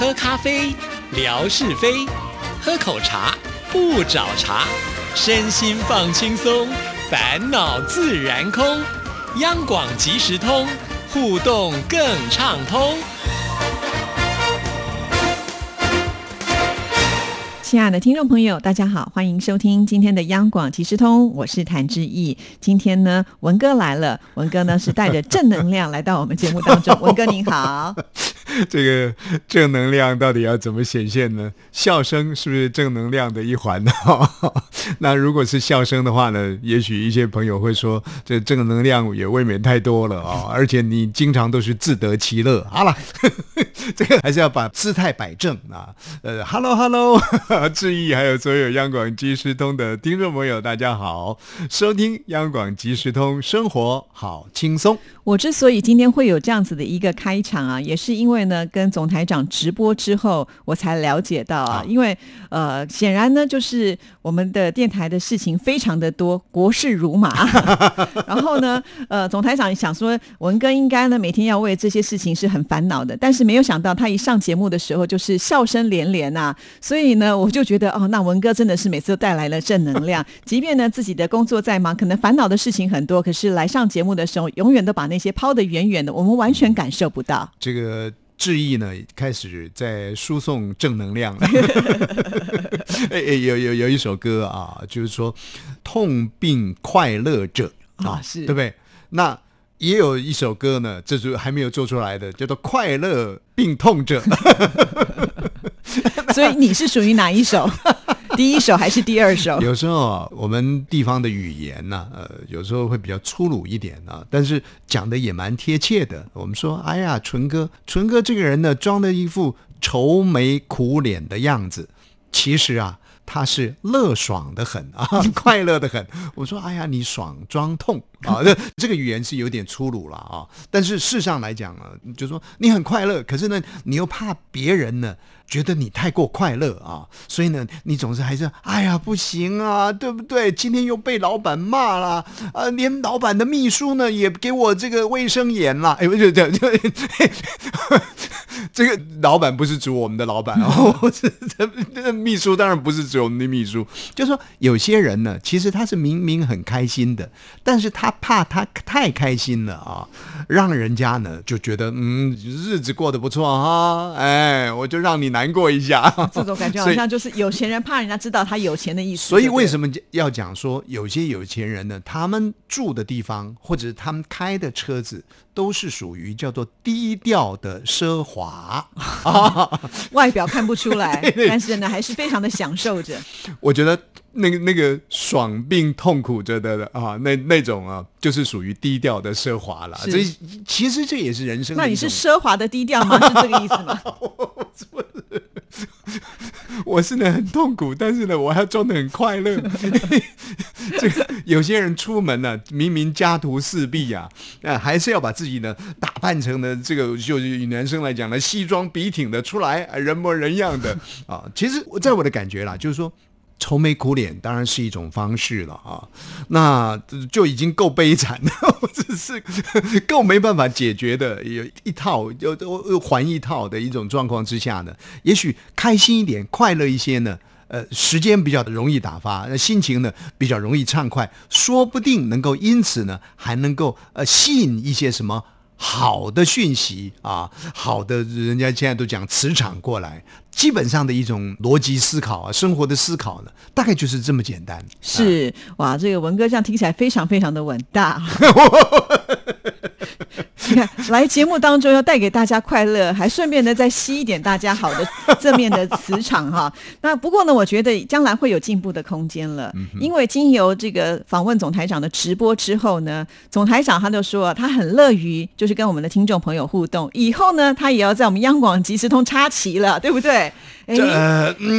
喝咖啡，聊是非；喝口茶，不找茬。身心放轻松，烦恼自然空。央广即时通，互动更畅通。亲爱的听众朋友，大家好，欢迎收听今天的央广即时通，我是谭志毅。今天呢，文哥来了，文哥呢是带着正能量来到我们节目当中。文哥您好，这个正能量到底要怎么显现呢？笑声是不是正能量的一环呢？那如果是笑声的话呢，也许一些朋友会说，这正能量也未免太多了啊！而且你经常都是自得其乐。好了，这个还是要把姿态摆正啊。呃，Hello Hello。志意，还有所有央广即时通的听众朋友，大家好，收听央广即时通，生活好轻松。我之所以今天会有这样子的一个开场啊，也是因为呢，跟总台长直播之后，我才了解到啊，因为呃，显然呢，就是我们的电台的事情非常的多，国事如麻。然后呢，呃，总台长想说，文哥应该呢每天要为这些事情是很烦恼的，但是没有想到他一上节目的时候就是笑声连连呐，所以呢，我就觉得哦，那文哥真的是每次都带来了正能量，即便呢自己的工作再忙，可能烦恼的事情很多，可是来上节目的时候，永远都把那些抛得远远的，我们完全感受不到。这个志毅呢，开始在输送正能量。哎哎，有有有一首歌啊，就是说痛并快乐着啊，是对不对？那也有一首歌呢，这是还没有做出来的，叫做快乐并痛着。所以你是属于哪一首？第一首还是第二首？有时候我们地方的语言呢，呃，有时候会比较粗鲁一点啊，但是讲的也蛮贴切的。我们说，哎呀，纯哥，纯哥这个人呢，装的一副愁眉苦脸的样子，其实啊。他是乐爽的很啊，快乐的很。我说，哎呀，你爽装痛啊，这这个语言是有点粗鲁了啊。但是事实上来讲啊，就说你很快乐，可是呢，你又怕别人呢觉得你太过快乐啊，所以呢，你总是还是，哎呀，不行啊，对不对？今天又被老板骂了啊，连老板的秘书呢也给我这个卫生言了。哎，不是这这这个老板不是指我们的老板哦，这这秘书当然不是指。我们的秘书就说：“有些人呢，其实他是明明很开心的，但是他怕他太开心了啊，让人家呢就觉得嗯，日子过得不错哈，哎，我就让你难过一下。这种感觉好像就是有钱人怕人家知道他有钱的意思。所以为什么要讲说有些有钱人呢？他们住的地方或者他们开的车子都是属于叫做低调的奢华啊，外表看不出来，但是呢还是非常的享受着。”我觉得那个那个爽并痛苦着的啊，那那种啊，就是属于低调的奢华了。所以其实这也是人生。那你是奢华的低调吗？是这个意思吗？我是呢很痛苦，但是呢我还要装的很快乐。这个有些人出门呢，明明家徒四壁啊，啊还是要把自己呢打扮成呢这个，就是以男生来讲呢，西装笔挺的出来，人模人样的啊。其实在我的感觉啦，就是说。愁眉苦脸当然是一种方式了啊，那就已经够悲惨了，只是够没办法解决的，有一套又又还一套的一种状况之下呢，也许开心一点、快乐一些呢，呃，时间比较容易打发，那心情呢比较容易畅快，说不定能够因此呢还能够呃吸引一些什么。好的讯息啊，好的，人家现在都讲磁场过来，基本上的一种逻辑思考啊，生活的思考呢，大概就是这么简单。是哇，这个文哥这样听起来非常非常的稳大。你看，来节目当中要带给大家快乐，还顺便呢再吸一点大家好的正面的磁场哈。那不过呢，我觉得将来会有进步的空间了，因为经由这个访问总台长的直播之后呢，总台长他就说他很乐于就是跟我们的听众朋友互动，以后呢他也要在我们央广即时通插旗了，对不对？哎，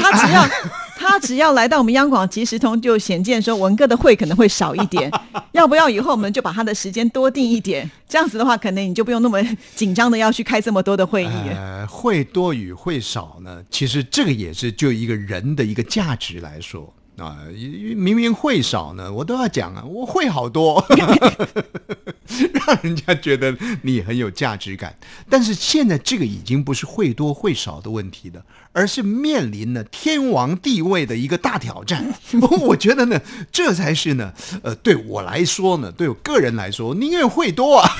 他只要。他只要来到我们央广即时通，就显见说文哥的会可能会少一点，要不要以后我们就把他的时间多定一点？这样子的话，可能你就不用那么紧张的要去开这么多的会议。呃，会多与会少呢？其实这个也是就一个人的一个价值来说啊，明明会少呢，我都要讲啊，我会好多。让人家觉得你很有价值感。但是现在这个已经不是会多会少的问题了，而是面临了天王地位的一个大挑战。我觉得呢，这才是呢，呃，对我来说呢，对我个人来说，宁愿会多啊，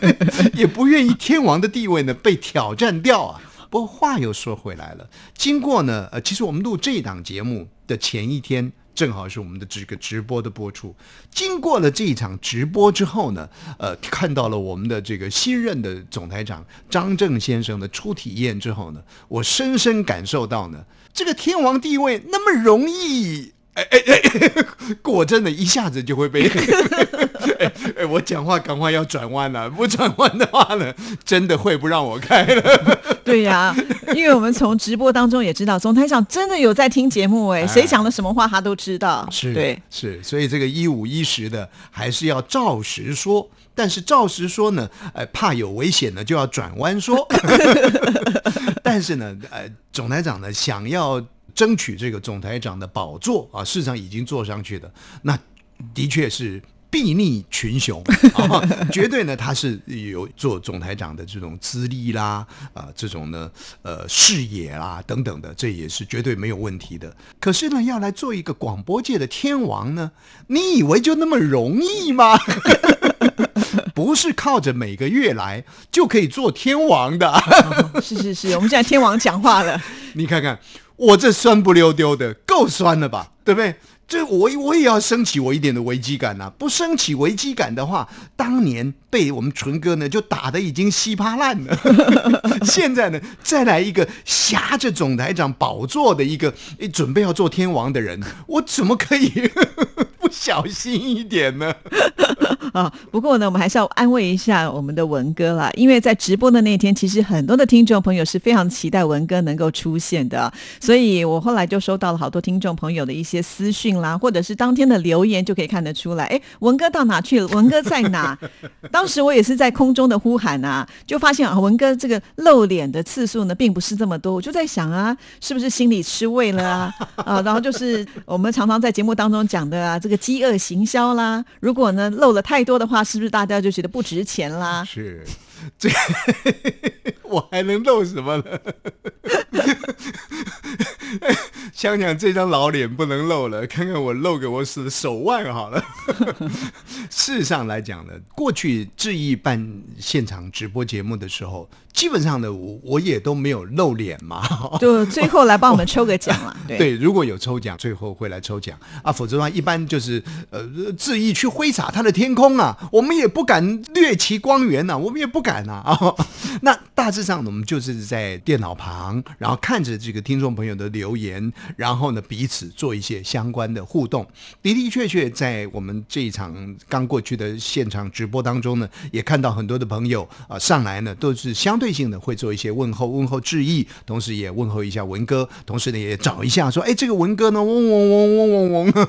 也不愿意天王的地位呢被挑战掉啊。不过话又说回来了，经过呢，呃，其实我们录这档节目的前一天。正好是我们的这个直播的播出。经过了这一场直播之后呢，呃，看到了我们的这个新任的总台长张正先生的初体验之后呢，我深深感受到呢，这个天王地位那么容易。哎哎哎！果真的，一下子就会被。哎哎，我讲话赶快要转弯了，不转弯的话呢，真的会不让我开了。对呀，因为我们从直播当中也知道，总台长真的有在听节目，哎，谁讲了什么话他都知道。是，对，是，所以这个一五一十的还是要照实说，但是照实说呢，呃，怕有危险呢，就要转弯说。但是呢，呃，总台长呢，想要。争取这个总台长的宝座啊，事实上已经坐上去的，那的确是睥睨群雄 啊，绝对呢他是有做总台长的这种资历啦，啊，这种呢呃视野啦等等的，这也是绝对没有问题的。可是呢，要来做一个广播界的天王呢，你以为就那么容易吗？不是靠着每个月来就可以做天王的。是是是，我们现在天王讲话了，你看看。我这酸不溜丢的，够酸了吧？对不对？这我我也要升起我一点的危机感呐！不升起危机感的话，当年被我们纯哥呢就打的已经稀巴烂了。现在呢，再来一个挟着总台长宝座的一个准备要做天王的人，我怎么可以不小心一点呢？啊，不过呢，我们还是要安慰一下我们的文哥啦，因为在直播的那一天，其实很多的听众朋友是非常期待文哥能够出现的，所以我后来就收到了好多听众朋友的一些私讯啦，或者是当天的留言，就可以看得出来，哎，文哥到哪去了？文哥在哪？当时我也是在空中的呼喊啊，就发现啊，文哥这个露脸的次数呢，并不是这么多，我就在想啊，是不是心里吃味了啊？啊，然后就是我们常常在节目当中讲的啊，这个饥饿行销啦，如果呢露了太多的话，是不是大家就觉得不值钱啦？是，这 我还能漏什么呢？想想这张老脸不能露了，看看我露给我的手腕好了。事实上来讲呢，过去志毅办现场直播节目的时候。基本上呢，我我也都没有露脸嘛，就最后来帮我们抽个奖了。对，如果有抽奖，最后会来抽奖啊，否则的话，一般就是呃，恣意去挥洒他的天空啊，我们也不敢掠其光源呐，我们也不敢呐啊。那大致上呢，我们就是在电脑旁，然后看着这个听众朋友的留言，然后呢彼此做一些相关的互动。的的确确，在我们这一场刚过去的现场直播当中呢，也看到很多的朋友啊上来呢，都是相对。性的会做一些问候、问候致意，同时也问候一下文哥，同时呢也找一下说，哎，这个文哥呢，嗡嗡嗡嗡嗡嗡，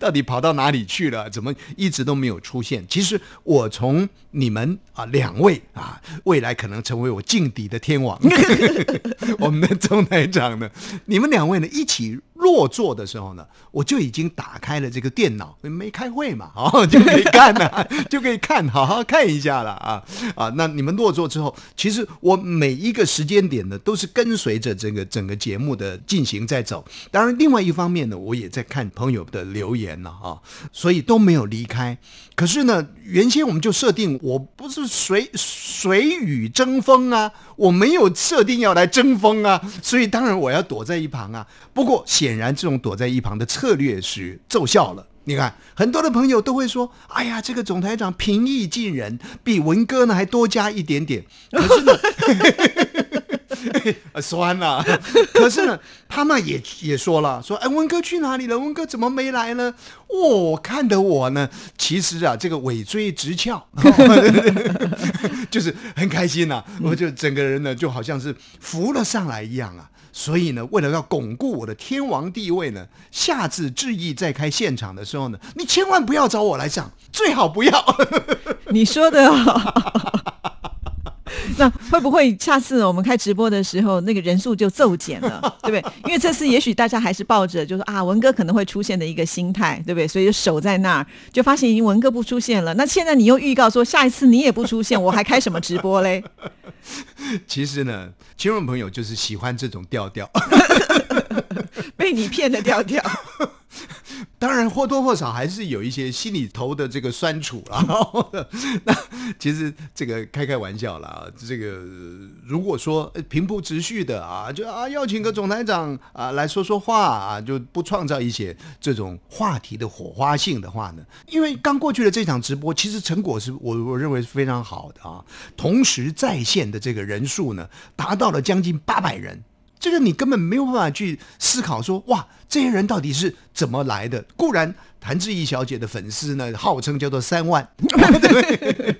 到底跑到哪里去了？怎么一直都没有出现？其实我从你们啊两位啊，未来可能成为我劲敌的天王，我们的中台长呢，你们两位呢一一起落座的时候呢，我就已经打开了这个电脑，没开会嘛，哦，就可以看了，就可以看，好好看一下了啊啊！那你们落座之后，其实我每一个时间点呢，都是跟随着这个整个节目的进行在走。当然，另外一方面呢，我也在看朋友的留言了啊，所以都没有离开。可是呢，原先我们就设定我不是随随雨争锋啊，我没有设定要来争锋啊，所以当然我要躲在一旁啊。不过显然这种躲在一旁的策略是奏效了。你看，很多的朋友都会说：“哎呀，这个总台长平易近人，比文哥呢还多加一点点。”可是呢。酸了，可是呢，他们也也说了，说哎，文哥去哪里了？文哥怎么没来呢？哦，看得我呢，其实啊，这个尾椎直翘，就是很开心呐，我就整个人呢，就好像是浮了上来一样啊。所以呢，为了要巩固我的天王地位呢，下次志毅再开现场的时候呢，你千万不要找我来上，最好不要。你说的。那会不会下次我们开直播的时候，那个人数就骤减了，对不对？因为这次也许大家还是抱着就是啊文哥可能会出现的一个心态，对不对？所以就守在那儿，就发现已经文哥不出现了。那现在你又预告说下一次你也不出现，我还开什么直播嘞？其实呢，听众朋友就是喜欢这种调调。被你骗的调调，当然或多或少还是有一些心里头的这个酸楚啊。那其实这个开开玩笑啦，这个如果说平铺直叙的啊，就啊邀请个总台长啊来说说话啊，就不创造一些这种话题的火花性的话呢，因为刚过去的这场直播，其实成果是我我认为是非常好的啊。同时在线的这个人数呢，达到了将近八百人。这个你根本没有办法去思考说，哇，这些人到底是怎么来的？固然谭志毅小姐的粉丝呢，号称叫做三万，对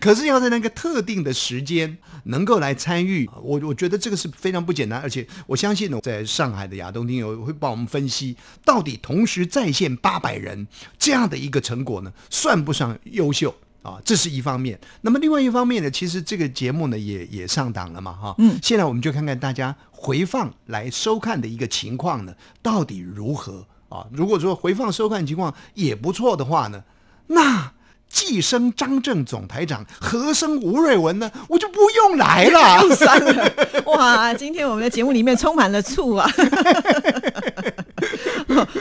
可是要在那个特定的时间能够来参与，我我觉得这个是非常不简单。而且我相信呢，在上海的亚东听友会帮我们分析，到底同时在线八百人这样的一个成果呢，算不上优秀？啊，这是一方面。那么另外一方面呢，其实这个节目呢也也上档了嘛，哈。嗯。现在我们就看看大家回放来收看的一个情况呢，到底如何啊？如果说回放收看情况也不错的话呢，那寄生张正总台长，和声吴瑞文呢，我就不用来了。哇，今天我们的节目里面充满了醋啊。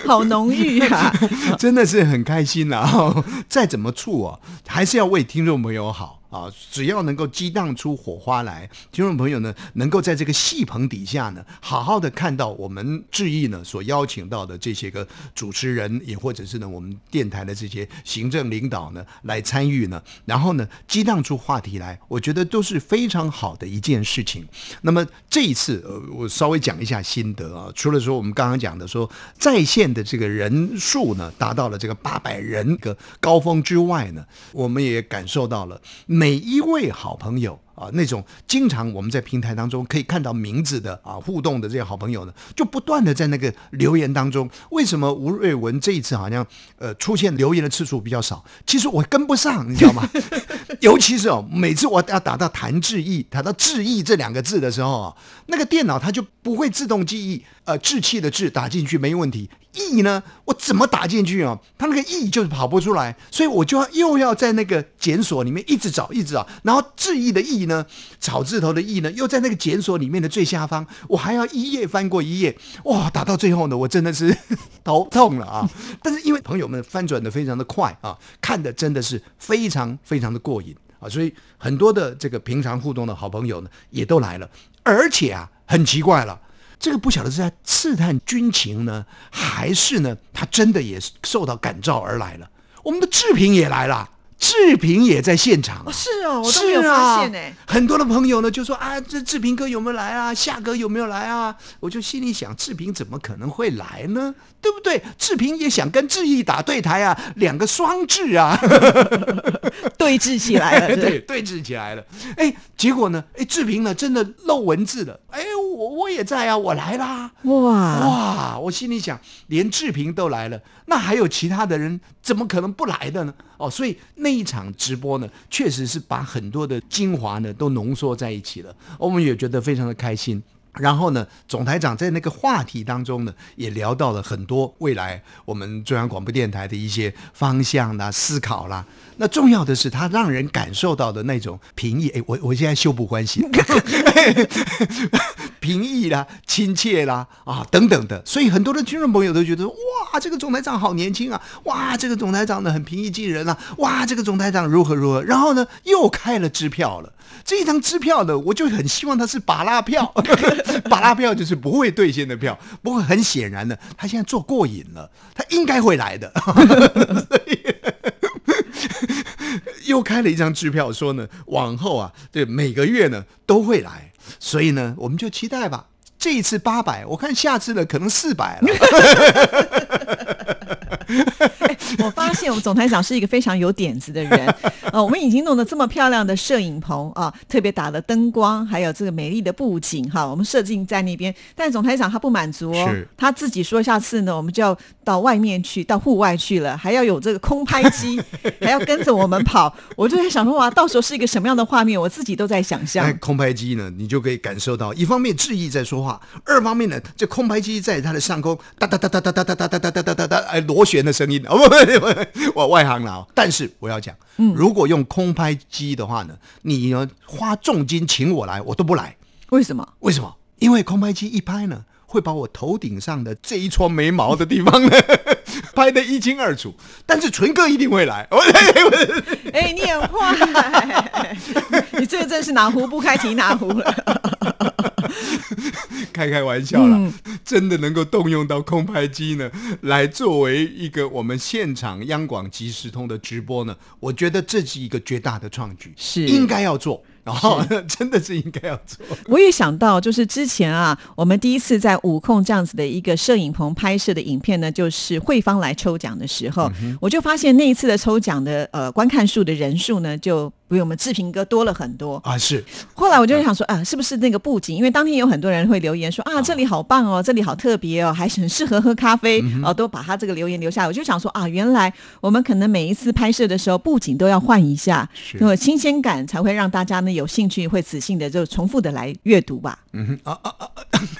好浓郁啊！真的是很开心啊。再怎么醋哦，还是要为听众朋友好。啊，只要能够激荡出火花来，听众朋友呢，能够在这个戏棚底下呢，好好的看到我们致意呢所邀请到的这些个主持人，也或者是呢我们电台的这些行政领导呢来参与呢，然后呢激荡出话题来，我觉得都是非常好的一件事情。那么这一次，呃，我稍微讲一下心得啊，除了说我们刚刚讲的说在线的这个人数呢达到了这个八百人个高峰之外呢，我们也感受到了。每一位好朋友。啊，那种经常我们在平台当中可以看到名字的啊互动的这些好朋友呢，就不断的在那个留言当中。为什么吴瑞文这一次好像呃出现留言的次数比较少？其实我跟不上，你知道吗？尤其是哦，每次我要打到谭志毅，打到志毅这两个字的时候啊，那个电脑它就不会自动记忆，呃，志气的志打进去没问题，意呢我怎么打进去啊？它那个意就是跑不出来，所以我就要又要在那个检索里面一直找，一直找，然后志意的意呢。草字头的“意”呢，又在那个检索里面的最下方，我还要一页翻过一页，哇，打到最后呢，我真的是 头痛了啊！但是因为朋友们翻转的非常的快啊，看的真的是非常非常的过瘾啊，所以很多的这个平常互动的好朋友呢，也都来了，而且啊，很奇怪了，这个不晓得是在刺探军情呢，还是呢，他真的也受到感召而来了，我们的志平也来了。志平也在现场，是哦，我都没有发现哎。很多的朋友呢就说啊，这志平哥有没有来啊？夏哥有没有来啊？我就心里想，志平怎么可能会来呢？对不对？志平也想跟志毅打对台啊，两个双志啊，对峙起来了，对，对峙起来了。哎，结果呢？哎，志平呢真的漏文字了。哎，我我也在啊，我来啦。哇哇，我心里想，连志平都来了，那还有其他的人怎么可能不来的呢？哦，所以那一场直播呢，确实是把很多的精华呢都浓缩在一起了，我们也觉得非常的开心。然后呢，总台长在那个话题当中呢，也聊到了很多未来我们中央广播电台的一些方向啦、思考啦。那重要的是，他让人感受到的那种平易。哎，我我现在修补关系，平易啦、亲切啦啊等等的。所以很多的听众朋友都觉得，哇，这个总台长好年轻啊！哇，这个总台长呢很平易近人啊！哇，这个总台长如何如何？然后呢，又开了支票了。这一张支票呢，我就很希望它是巴拉票，巴拉票就是不会兑现的票。不过很显然呢，他现在做过瘾了，他应该会来的。又开了一张支票，说呢，往后啊，对每个月呢都会来。所以呢，我们就期待吧。这一次八百，我看下次的可能四百了。我发现我们总台长是一个非常有点子的人。呃，我们已经弄得这么漂亮的摄影棚啊，特别打了灯光，还有这个美丽的布景哈，我们设定在那边。但总台长他不满足哦是，他自己说下次呢，我们就要到外面去，到户外去了，还要有这个空拍机，还要跟着我们跑。我就在想说，哇，到时候是一个什么样的画面，我自己都在想象哎，。空拍机呢，你就可以感受到，一方面志毅在说话，二方面呢，这空拍机在它的上空哒哒哒哒哒哒哒哒哒哒哒哒哒哒，哎，螺旋的声音。哦，不不不，我外行了哦。但是我要讲，如果用空拍机的话呢，你呢花重金请我来，我都不来。为什么？为什么？因为空拍机一拍呢，会把我头顶上的这一撮眉毛的地方呢 拍得一清二楚。但是纯哥一定会来，我 哎，你很坏，你这个真是哪壶不开提哪壶了。开开玩笑啦，真的能够动用到空拍机呢，来作为一个我们现场央广即时通的直播呢，我觉得这是一个绝大的创举，是。应该要做，然后 真的是应该要做。我也想到，就是之前啊，我们第一次在五控这样子的一个摄影棚拍摄的影片呢，就是慧芳来抽奖的时候，我就发现那一次的抽奖的呃观看数的人数呢，就比我们志平哥多了很多。啊，是后来我就想说啊，是不是那个布景？因为当天有很多人会留言说啊，这里好棒哦，这里好特别哦，还是很适合喝咖啡哦，都把他这个留言留下来。我就想说啊，原来我们可能每一次拍摄的时候，布景都要换一下，那么新鲜感，才会让大家呢有兴趣，会仔细的就重复的来阅读吧。嗯啊啊啊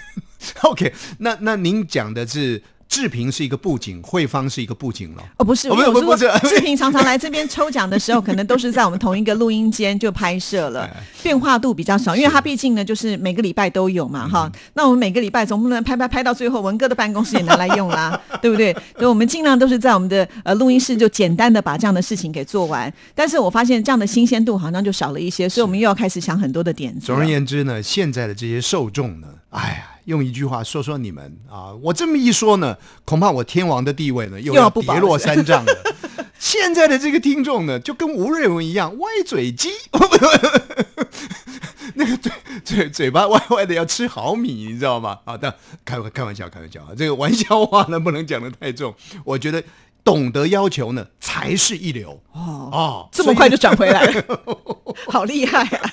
OK。那那您讲的是志平是一个布景，慧芳是一个布景了。哦，不是，我说志平常常来这边抽奖的时候，可能都是在我们同一个录音间就拍摄了 哎，变化度比较少，因为他毕竟呢，就是每个礼拜都有嗯嘛，哈。那我们每个礼拜总不能拍拍拍到最后，文哥的办公室也拿来用啦，对不对？所以我们尽量都是在我们的呃录音室就简单的把这样的事情给做完。但是我发现这样的新鲜度好像就少了一些，所以我们又要开始想很多的点子。总而言之呢，现在的这些受众呢，哎呀，用一句话说说你们啊，我这么一说呢，恐怕我天王的地位呢又要跌落三丈了。现在的这个听众呢，就跟吴瑞文一样，歪嘴鸡，那个嘴嘴嘴巴歪歪的，要吃好米，你知道吗？啊，但开玩开玩笑，开玩笑啊，这个玩笑话呢不能讲的太重。我觉得懂得要求呢，才是一流哦，哦。这么快就转回来了，好厉害啊！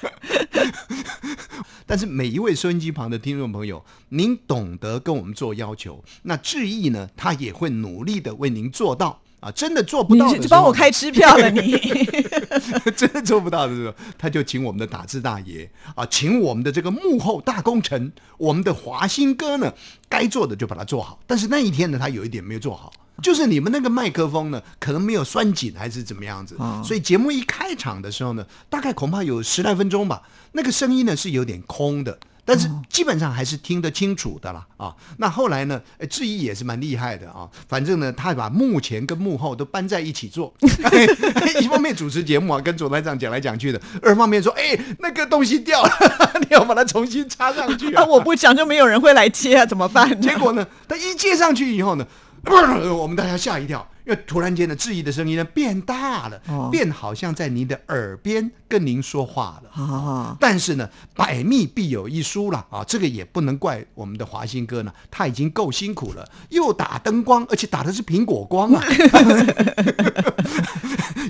但是每一位收音机旁的听众朋友，您懂得跟我们做要求，那志毅呢，他也会努力的为您做到啊！真的做不到的时候，就帮我开支票了，你。真的做不到的时候，他就请我们的打字大爷啊，请我们的这个幕后大功臣，我们的华新哥呢，该做的就把它做好。但是那一天呢，他有一点没有做好。就是你们那个麦克风呢，可能没有拴紧，还是怎么样子，哦所以节目一开场的时候呢，大概恐怕有十来分钟吧，那个声音呢是有点空的，但是基本上还是听得清楚的啦啊。那后来呢，呃志毅也是蛮厉害的啊，反正呢，他把幕前跟幕后都搬在一起做，一方面主持节目啊，跟总台长讲来讲去的；二方面说，哎，那个东西掉了，你要把它重新插上去啊，啊。我不讲就没有人会来接啊，怎么办？结果呢，他一接上去以后呢，呃我们大家吓一跳，因为突然间的，质疑的声音呢变大了，哦。变好像在您的耳边跟您说话了。啊，但是呢，百密必有一疏了啊，这个也不能怪我们的华兴哥呢，他已经够辛苦了，又打灯光，而且打的是苹果光啊，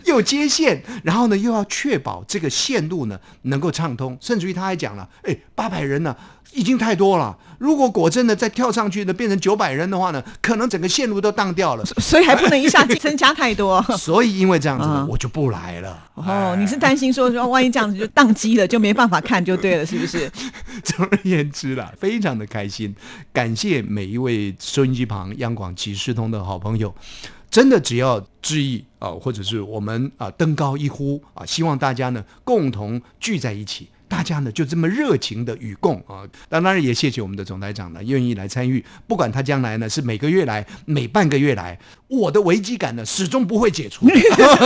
又接线，然后呢又要确保这个线路呢能够畅通，甚至于他还讲了，哎，八百人呢、已经太多了，如果果真的再跳上去呢变成九百人的话呢，可能整个线路都当掉了。所以还不能一下子增加太多。所以因为这样子呢，嗯我就不来了。哦，你是担心说说万一这样子就宕机了，就没办法看就对了，是不是？总而言之啦，非常的开心，感谢每一位收音机旁央广即时通的好朋友。真的只要致意啊，或者是我们啊登高一呼啊，希望大家呢共同聚在一起。大家呢就这么热情的与共啊，当然也谢谢我们的总台长呢愿意来参与，不管他将来呢是每个月来、每半个月来，我的危机感呢始终不会解除，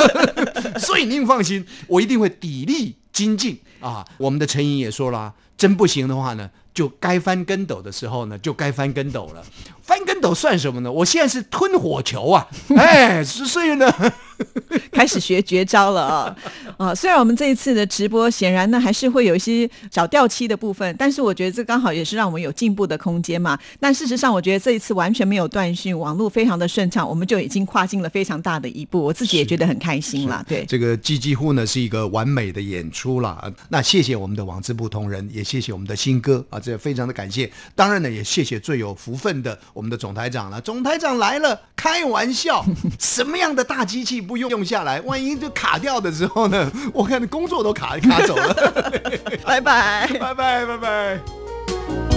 所以您放心，我一定会砥砺精进啊。我们的陈莹也说了，真不行的话呢，就该翻跟斗的时候呢，就该翻跟斗了。翻跟斗算什么呢？我现在是吞火球啊！哎，所以呢，开始学绝招了啊！啊，虽然我们这一次的直播显然呢还是会有一些小掉漆的部分，但是我觉得这刚好也是让我们有进步的空间嘛。但事实上，我觉得这一次完全没有断讯，网络非常的顺畅，我们就已经跨进了非常大的一步。我自己也觉得很开心了。对，这个几几乎呢是一个完美的演出了。那谢谢我们的网志不同仁，也谢谢我们的新歌啊，这非常的感谢。当然呢，也谢谢最有福分的我们的总台长了。总台长来了，开玩笑，什么样的大机器不用用下来？万一就卡掉的时候呢？我看工作都卡卡走了。拜拜，拜拜，拜拜。